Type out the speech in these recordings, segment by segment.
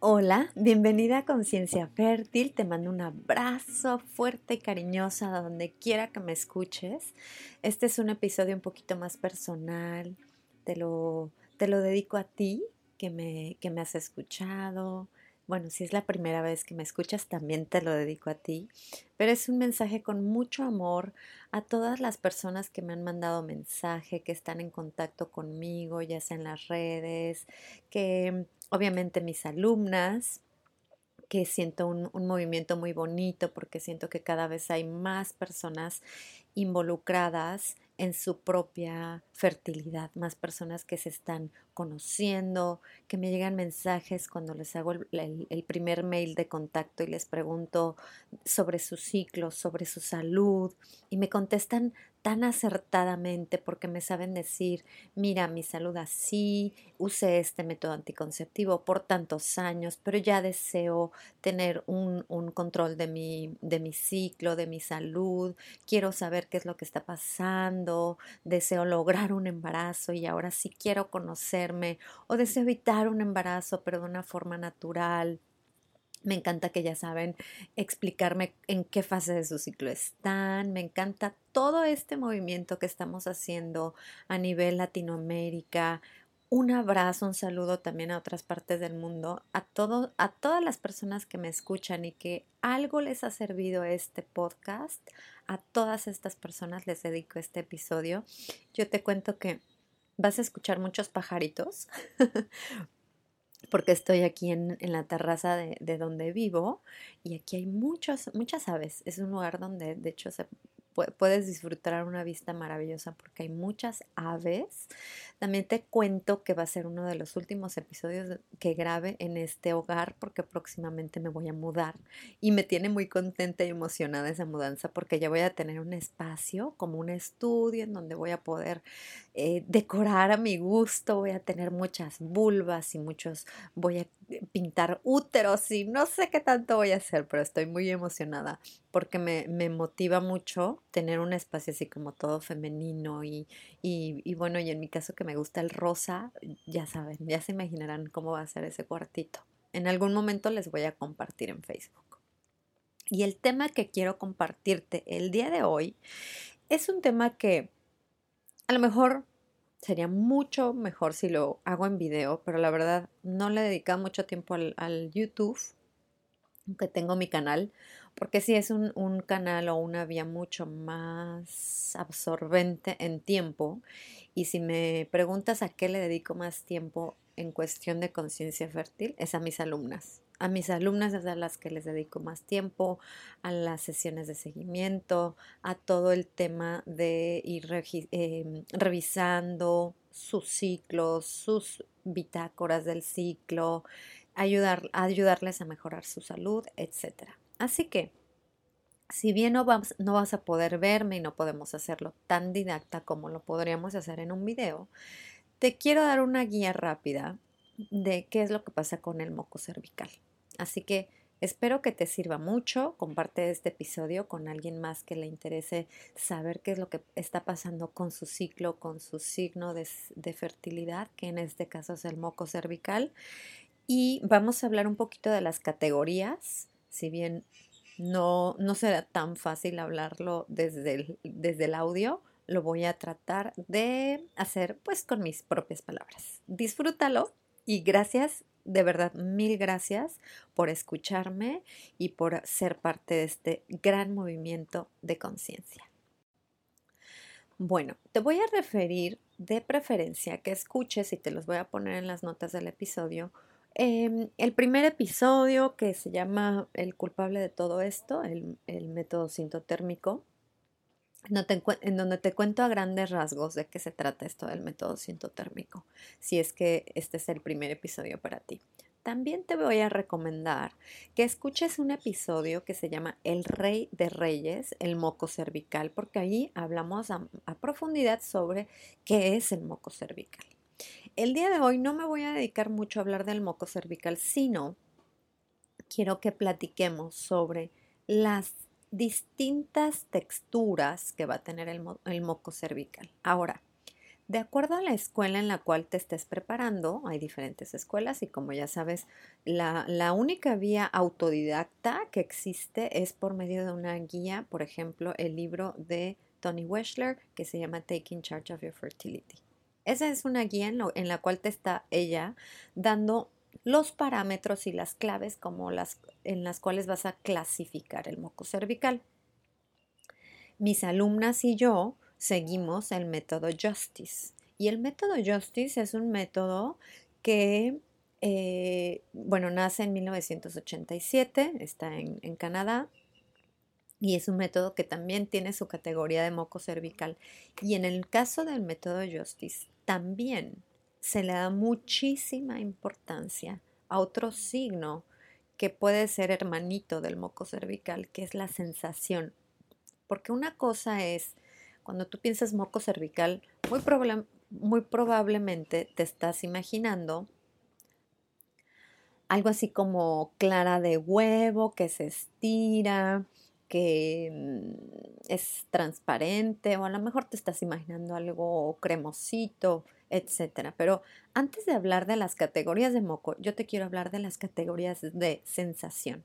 Hola, bienvenida a Conciencia Fértil. Te mando un abrazo fuerte y cariñoso a donde quiera que me escuches. Este es un episodio un poquito más personal. Te lo, te lo dedico a ti que me, que me has escuchado. Bueno, si es la primera vez que me escuchas, también te lo dedico a ti. Pero es un mensaje con mucho amor a todas las personas que me han mandado mensaje, que están en contacto conmigo, ya sea en las redes, que obviamente mis alumnas, que siento un, movimiento muy bonito porque siento que cada vez hay más personas involucradas en su propia fertilidad, más personas que se están conociendo, que me llegan mensajes cuando les hago el, primer mail de contacto y les pregunto sobre su ciclo, sobre su salud, y me contestan tan acertadamente porque me saben decir, mira, mi salud así, usé este método anticonceptivo por tantos años, pero ya deseo tener un, un, control de mi, de mi ciclo, de mi salud, quiero saber qué es lo que está pasando, deseo lograr un embarazo y ahora sí quiero conocerme o deseo evitar un embarazo pero de una forma natural me encanta que ya saben explicarme en qué fase de su ciclo están. Me encanta todo este movimiento que estamos haciendo a nivel Latinoamérica. Un abrazo, un saludo también a otras partes del mundo, a, a todas las personas que me escuchan y que algo les ha servido este podcast. A todas estas personas les dedico este episodio. Yo te cuento que vas a escuchar muchos pajaritos porque estoy aquí en, la terraza de, de, donde vivo y aquí hay muchos, muchas aves. Es un lugar donde de hecho se puedes disfrutar una vista maravillosa porque hay muchas aves. También te cuento que va a ser uno de los últimos episodios que grabe en este hogar porque próximamente me voy a mudar y me tiene muy contenta y emocionada esa mudanza porque ya voy a tener un espacio como un estudio en donde voy a poder eh, decorar a mi gusto, voy a tener muchas vulvas y muchos, voy pintar úteros y no sé qué tanto voy a hacer, pero estoy muy emocionada porque me, me motiva mucho tener un espacio así como todo femenino y, y, y, bueno, y en mi caso que me gusta el rosa, ya saben, ya se imaginarán cómo va a ser ese cuartito. En algún momento les voy a compartir en Facebook. Y el tema que quiero compartirte el día de hoy es un tema que a lo mejor sería mucho mejor si lo hago en video, pero la verdad no le he dedicado mucho tiempo al, al YouTube, aunque tengo mi canal, porque sí es un, un, canal o una vía mucho más absorbente en tiempo. Y si me preguntas a qué le dedico más tiempo en cuestión de conciencia fértil, es a mis alumnas. A mis alumnas es a las que les dedico más tiempo, a las sesiones de seguimiento, a todo el tema de ir em, revisando sus ciclos, sus bitácoras del ciclo, ayudar, ayudarles a mejorar su salud, etc. Así que, si bien no vas, no vas a poder verme y no podemos hacerlo tan didacta como lo podríamos hacer en un video, te quiero dar una guía rápida de qué es lo que pasa con el moco cervical. Así que espero que te sirva mucho. Comparte este episodio con alguien más que le interese saber qué es lo que está pasando con su ciclo, con su signo de, fertilidad, que en este caso es el moco cervical. Y vamos a hablar un poquito de las categorías, si bien no, no será tan fácil hablarlo desde el, desde el audio, lo voy a tratar de hacer pues con mis propias palabras. Disfrútalo y gracias, de verdad, mil gracias por escucharme y por ser parte de este gran movimiento de conciencia. Bueno, te voy a referir de preferencia que escuches y te los voy a poner en las notas del episodio. Em, el primer episodio que se llama El culpable de todo esto, el, método sintotérmico, en donde te cuento a grandes rasgos de qué se trata esto del método sintotérmico, si es que este es el primer episodio para ti también te voy a recomendar que escuches un episodio que se llama El Rey de Reyes, el moco cervical, porque ahí hablamos a, profundidad sobre qué es el moco cervical. El día de hoy no me voy a dedicar mucho a hablar del moco cervical, sino quiero que platiquemos sobre las distintas texturas que va a tener el, moco cervical. Ahora, de acuerdo a la escuela en la cual te estés preparando, hay diferentes escuelas y como ya sabes, la, única vía autodidacta que existe es por medio de una guía, por ejemplo, el libro de Tony Weschler que se llama Taking Charge of Your Fertility. Esa es una guía en, en la cual te está ella dando los parámetros y las claves como las en las cuales vas a clasificar el moco cervical. Mis alumnas y yo seguimos el método Justice. Y el método Justice es un método que, eh, bueno, nace en 1987, está en, en Canadá, y es un método que también tiene su categoría de moco cervical. Y en el caso del método Justice, también se le da muchísima importancia a otro signo que puede ser hermanito del moco cervical, que es la sensación. Porque una cosa es cuando tú piensas moco cervical, muy, muy probablemente te estás imaginando algo así como clara de huevo que se estira, que mm, es transparente o a lo mejor te estás imaginando algo cremosito, etcétera. Pero antes de hablar de las categorías de moco, yo te quiero hablar de las categorías de sensación.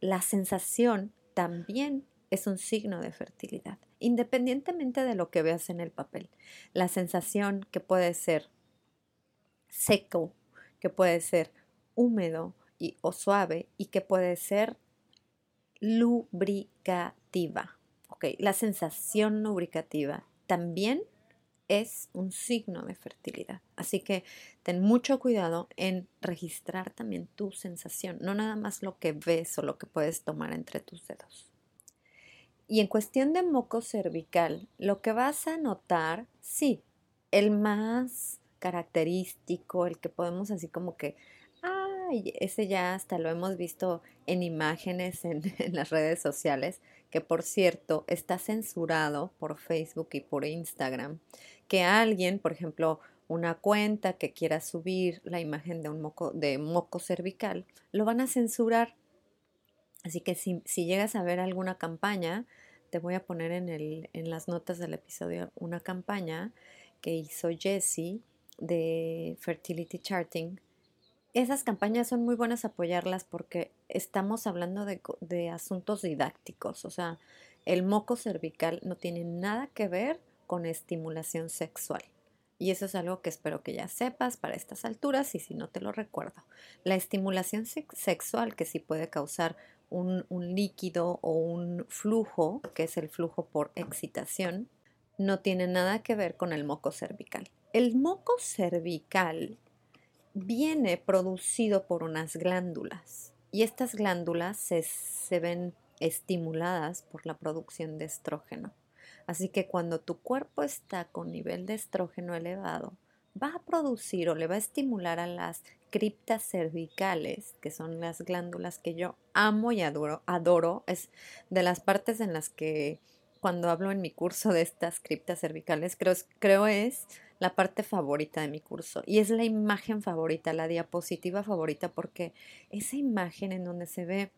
La sensación también es un signo de fertilidad, independientemente de lo que veas en el papel. La sensación que puede ser seco, que puede ser húmedo y, o suave y que puede ser lubricativa. La sensación lubricativa también es un signo de fertilidad. Así que ten mucho cuidado en registrar también tu sensación, no nada más lo que ves o lo que puedes tomar entre tus dedos. Y en cuestión de moco cervical, lo que vas a notar, sí, el más característico, el que podemos así como que, ay, ese ya hasta lo hemos visto en imágenes en, las redes sociales, que por cierto está censurado por Facebook y por Instagram, que alguien, por ejemplo, una cuenta que quiera subir la imagen de un moco, de moco cervical, lo van a censurar Así que si, llegas a ver alguna campaña, te voy a poner en, el, en las notas del episodio una campaña que hizo Jessie de Fertility Charting. Esas campañas son muy buenas apoyarlas porque estamos hablando de, asuntos didácticos, o sea, el moco cervical no tiene nada que ver con estimulación sexual. Y eso es algo que espero que ya sepas para estas alturas y si no te lo recuerdo. La estimulación sexual que sí puede causar un, líquido o un flujo, que es el flujo por excitación, no tiene nada que ver con el moco cervical. El moco cervical viene producido por unas glándulas y estas glándulas se, se, ven estimuladas por la producción de estrógeno. Así que cuando tu cuerpo está con nivel de estrógeno elevado, va a producir o le va a estimular a las criptas cervicales, que son las glándulas que yo amo y adoro, adoro, es de las partes en las que cuando hablo en mi curso de estas criptas cervicales, creo, creo es la parte favorita de mi curso y es la imagen favorita, la diapositiva favorita, porque esa imagen en donde se ve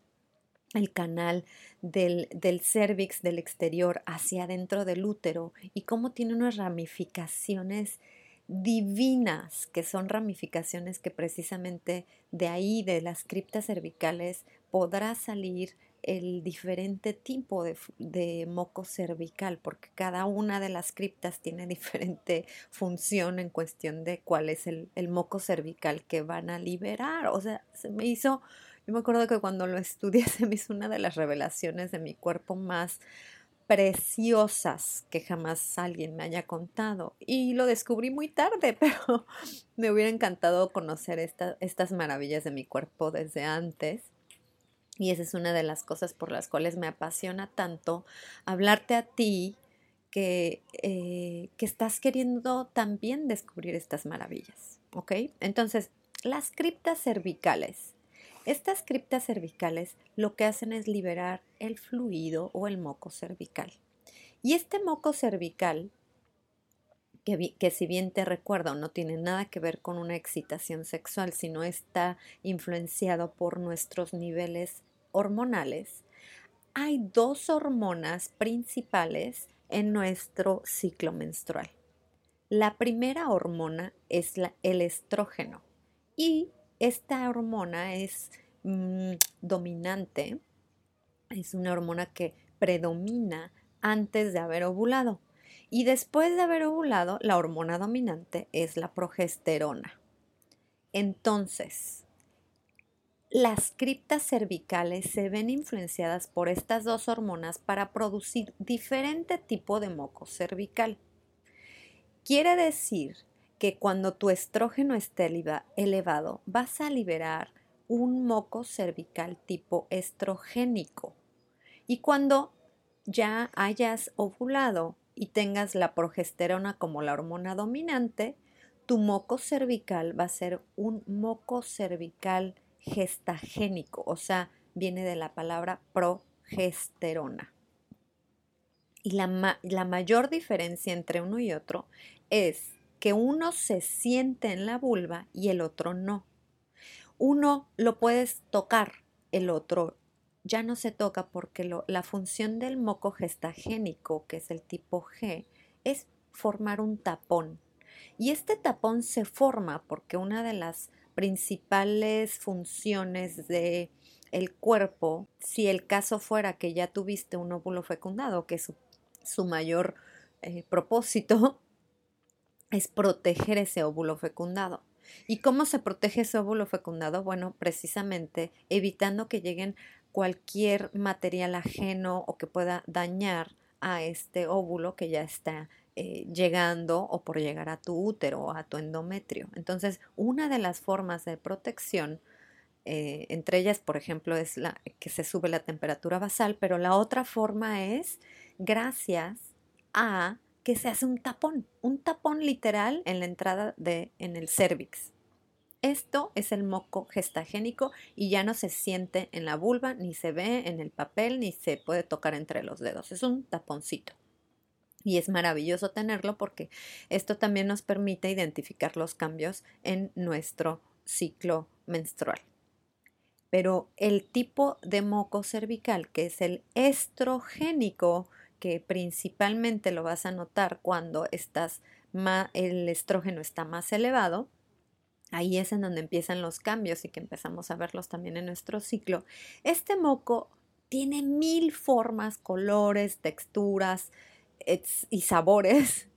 el canal del, del cervix del exterior hacia adentro del útero y cómo tiene unas ramificaciones divinas, que son ramificaciones que precisamente de ahí, de las criptas cervicales, podrá salir el diferente tipo de, moco cervical, porque cada una de las criptas tiene diferente función en cuestión de cuál es el, moco cervical que van a liberar. O sea, se me hizo, yo me acuerdo que cuando lo estudié se me hizo una de las revelaciones de mi cuerpo más preciosas que jamás alguien me haya contado. Y lo descubrí muy tarde, pero me hubiera encantado conocer estas maravillas de mi cuerpo desde antes. Y esa es una de las cosas por las cuales me apasiona tanto hablarte a ti que, eh, que estás queriendo también descubrir estas maravillas. ¿Ok? Entonces, las criptas cervicales. Estas criptas cervicales lo que hacen es liberar el fluido o el moco cervical. Y este moco cervical, que, que, si bien te recuerdo no tiene nada que ver con una excitación sexual, sino está influenciado por nuestros niveles hormonales, hay dos hormonas principales en nuestro ciclo menstrual. La primera hormona es el estrógeno y esta hormona es mm, dominante, es una hormona que predomina antes de haber ovulado. Y después de haber ovulado, la hormona dominante es la progesterona. Entonces, las criptas cervicales se ven influenciadas por estas dos hormonas para producir diferente tipo de moco cervical. Quiere decir que cuando tu estrógeno esté elevado, vas a liberar un moco cervical tipo estrogénico. Y cuando ya hayas ovulado y tengas la progesterona como la hormona dominante, tu moco cervical va a ser un moco cervical gestagénico, o sea, viene de la palabra progesterona. Y la, la mayor diferencia entre uno y otro es que uno se siente en la vulva y el otro no. Uno lo puedes tocar, el otro ya no se toca porque la función del moco gestagénico, que es el tipo G, es formar un tapón. Y este tapón se forma porque una de las principales funciones de el cuerpo, si el caso fuera que ya tuviste un óvulo fecundado, que es su, mayor eh, propósito, es proteger ese óvulo fecundado. ¿Y cómo se protege ese óvulo fecundado? Bueno, precisamente evitando que lleguen cualquier material ajeno o que pueda dañar a este óvulo que ya está eh, llegando o por llegar a tu útero o a tu endometrio. Entonces, una de las formas de protección, eh, entre ellas, por ejemplo, es la que se sube la temperatura basal, pero la otra forma es gracias a que se hace un tapón, un tapón literal en la entrada de en el cervix. Esto es el moco gestagénico y ya no se siente en la vulva, ni se ve en el papel, ni se puede tocar entre los dedos. Es un taponcito. Y es maravilloso tenerlo porque esto también nos permite identificar los cambios en nuestro ciclo menstrual. Pero el tipo de moco cervical, que es el estrogénico, que principalmente lo vas a notar cuando estás el estrógeno está más elevado, ahí es en donde empiezan los cambios y que empezamos a verlos también en nuestro ciclo. Este moco tiene mil formas, colores, texturas y sabores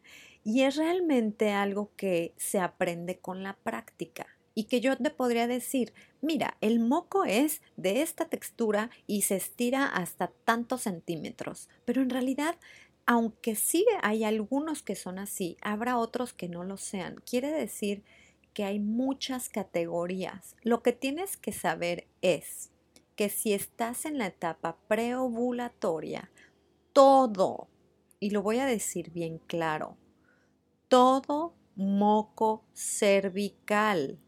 y es realmente algo que se aprende con la práctica y que yo te podría decir, mira, el moco es de esta textura y se estira hasta tantos centímetros, pero en realidad, aunque sí hay algunos que son así, habrá otros que no lo sean. Quiere decir que hay muchas categorías. Lo que tienes que saber es que si estás en la etapa preovulatoria, todo, y lo voy a decir bien claro, todo moco cervical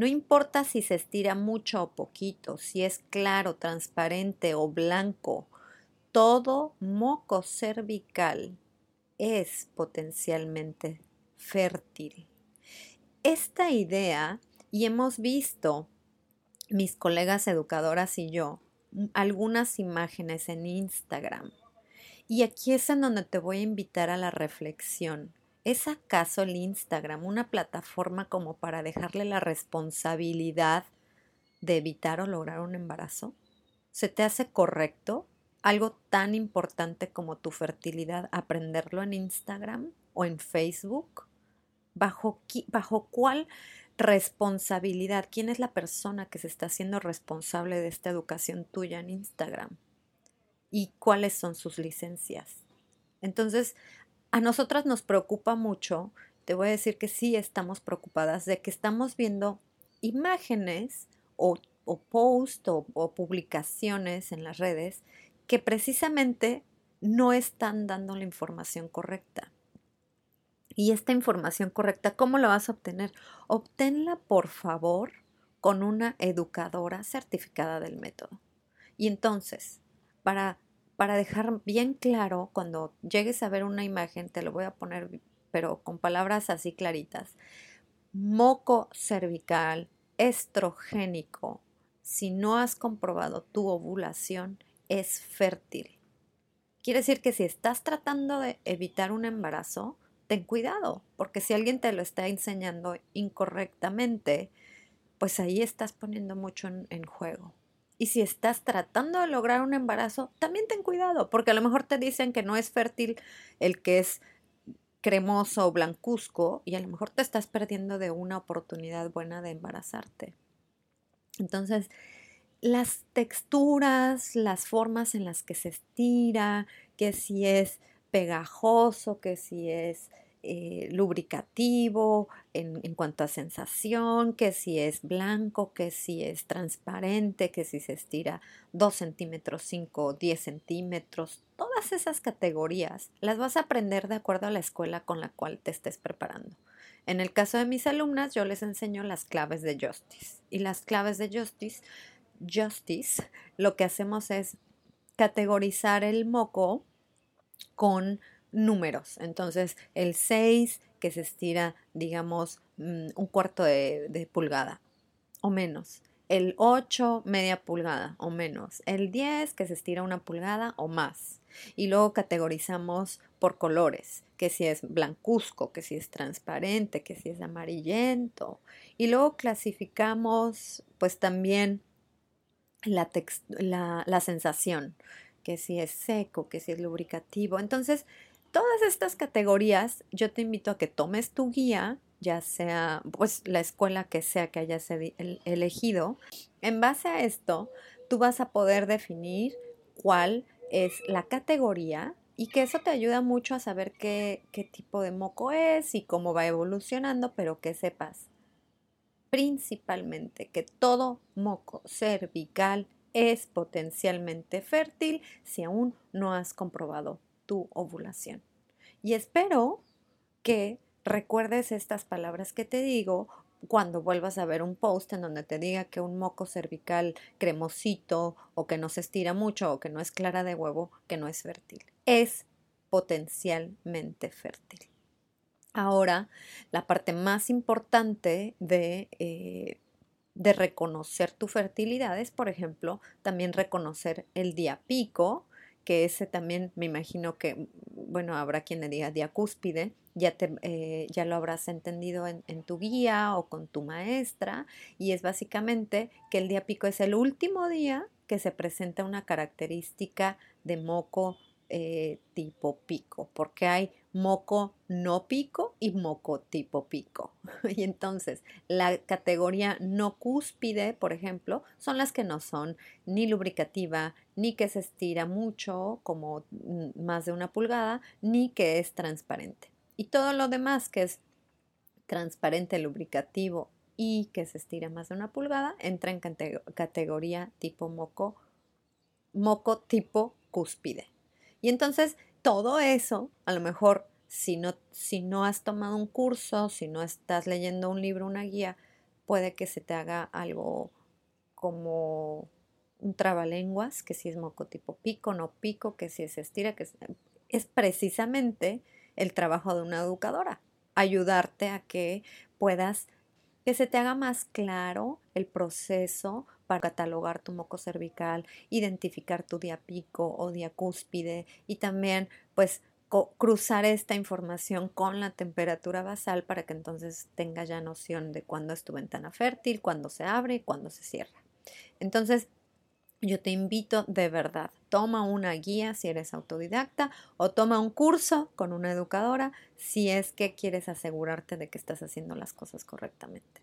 no importa si se estira mucho o poquito, si es claro, transparente o blanco, todo moco cervical es potencialmente fértil. Esta idea, y hemos visto mis colegas educadoras y yo, algunas imágenes en Instagram. Y aquí es en donde te voy a invitar a la reflexión. ¿Es acaso el Instagram una plataforma como para dejarle la responsabilidad de evitar o lograr un embarazo? ¿Se te hace correcto algo tan importante como tu fertilidad aprenderlo en Instagram o en Facebook? ¿Bajo, bajo cuál responsabilidad? ¿Quién es la persona que se está haciendo responsable de esta educación tuya en Instagram? Y cuáles son sus licencias. Entonces, a nosotras nos preocupa mucho, te voy a decir que sí estamos preocupadas de que estamos viendo imágenes o, o posts o, publicaciones en las redes que precisamente no están dando la información correcta. Y esta información correcta, ¿cómo la vas a obtener? Obténla, por favor, con una educadora certificada del método. Y entonces, para, para dejar bien claro, cuando llegues a ver una imagen, te lo voy a poner, pero con palabras así claritas. Moco cervical, estrogénico, si no has comprobado tu ovulación, es fértil. Quiere decir que si estás tratando de evitar un embarazo, ten cuidado, porque si alguien te lo está enseñando incorrectamente, pues ahí estás poniendo mucho en, juego. Y si estás tratando de lograr un embarazo, también ten cuidado, porque a lo mejor te dicen que no es fértil el que es cremoso o blancuzco y a lo mejor te estás perdiendo de una oportunidad buena de embarazarte. Entonces, las texturas, las formas en las que se estira, que si es pegajoso, que si es eh, lubricativo en, en, cuanto a sensación, que si es blanco, que si es transparente, que si se estira 2 centímetros, 5 o 10 centímetros, todas esas categorías las vas a aprender de acuerdo a la escuela con la cual te estés preparando. En el caso de mis alumnas, yo les enseño las claves de Justice. Y las claves de Justice, Justice, lo que hacemos es categorizar el moco con números. Entonces, el 6 que se estira, digamos, mm, un cuarto de, pulgada o menos. El 8, media pulgada o menos. El 10 que se estira una pulgada o más. Y luego categorizamos por colores, que si es blancuzco, que si es transparente, que si es amarillento. Y luego clasificamos pues también la, la, la sensación, que si es seco, que si es lubricativo. Entonces, todas estas categorías, yo te invito a que tomes tu guía, ya sea pues la escuela que sea que hayas elegido. En base a esto, tú vas a poder definir cuál es la categoría y que eso te ayuda mucho a saber qué, qué tipo de moco es y cómo va evolucionando, pero que sepas principalmente que todo moco cervical es potencialmente fértil si aún no has comprobado tu ovulación. Y espero que recuerdes estas palabras que te digo cuando vuelvas a ver un post en donde te diga que un moco cervical cremosito o que no se estira mucho o que no es clara de huevo, que no es fértil. Es potencialmente fértil. Ahora, la parte más importante de, eh, de reconocer tu fertilidad es, por ejemplo, también reconocer el día pico, que ese también me imagino que, bueno, habrá quien le diga diacúspide, ya, te, eh, ya lo habrás entendido en, en, tu guía o con tu maestra, y es básicamente que el día pico es el último día que se presenta una característica de moco eh, tipo pico, porque hay moco no pico y moco tipo pico. y entonces la categoría no cúspide, por ejemplo, son las que no son ni lubricativa, ni que se estira mucho, como más de una pulgada, ni que es transparente. Y todo lo demás que es transparente, lubricativo y que se estira más de una pulgada, entra en categoría tipo moco, moco tipo cúspide. Y entonces todo eso, a lo mejor si no, si no has tomado un curso, si no estás leyendo un libro, una guía, puede que se te haga algo como un trabalenguas, que si es moco tipo pico, no pico, que si es estira, que es, es precisamente el trabajo de una educadora, ayudarte a que puedas que se te haga más claro el proceso para catalogar tu moco cervical, identificar tu diapico o diacúspide y también pues cruzar esta información con la temperatura basal para que entonces tenga ya noción de cuándo es tu ventana fértil, cuándo se abre y cuándo se cierra. Entonces, yo te invito de verdad, toma una guía si eres autodidacta o toma un curso con una educadora si es que quieres asegurarte de que estás haciendo las cosas correctamente.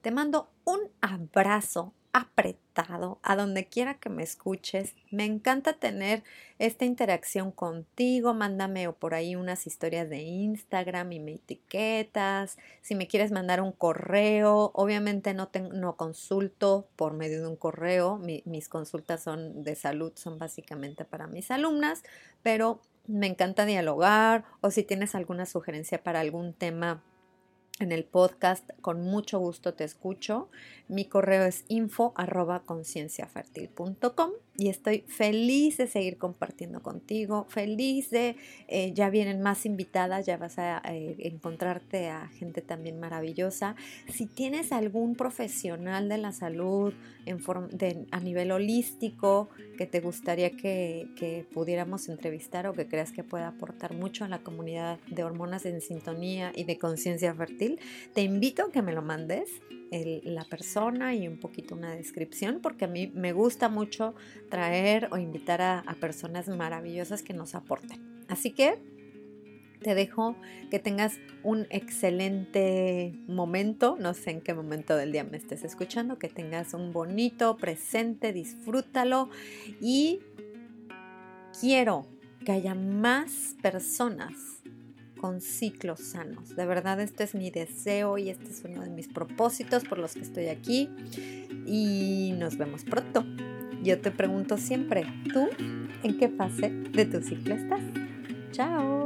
Te mando un abrazo apretado, a donde quiera que me escuches. Me encanta tener esta interacción contigo. Mándame por ahí unas historias de Instagram y me etiquetas. Si me quieres mandar un correo, obviamente no, no consulto por medio de un correo. mis consultas son de salud, son básicamente para mis alumnas, pero me encanta dialogar o si tienes alguna sugerencia para algún tema en el podcast, con mucho gusto te escucho. Mi correo es info arroba y estoy feliz de seguir compartiendo contigo, feliz de, eh, ya vienen más invitadas, ya vas a eh, encontrarte a gente también maravillosa. Si tienes algún profesional de la salud en a nivel holístico que te gustaría que, que pudiéramos entrevistar o que creas que pueda aportar mucho a la comunidad de hormonas en sintonía y de conciencia fértil, te invito a que me lo mandes la persona y un poquito una descripción, porque a mí me gusta mucho traer o invitar a, a personas maravillosas que nos aporten. Así que te dejo que tengas un excelente momento, no sé en qué momento del día me estés escuchando, que tengas un bonito presente, disfrútalo y quiero que haya más personas con ciclos sanos. De verdad, este es mi deseo y este es uno de mis propósitos por los que estoy aquí. Y nos vemos pronto. Yo te pregunto siempre, ¿tú en qué fase de tu ciclo estás? Chao.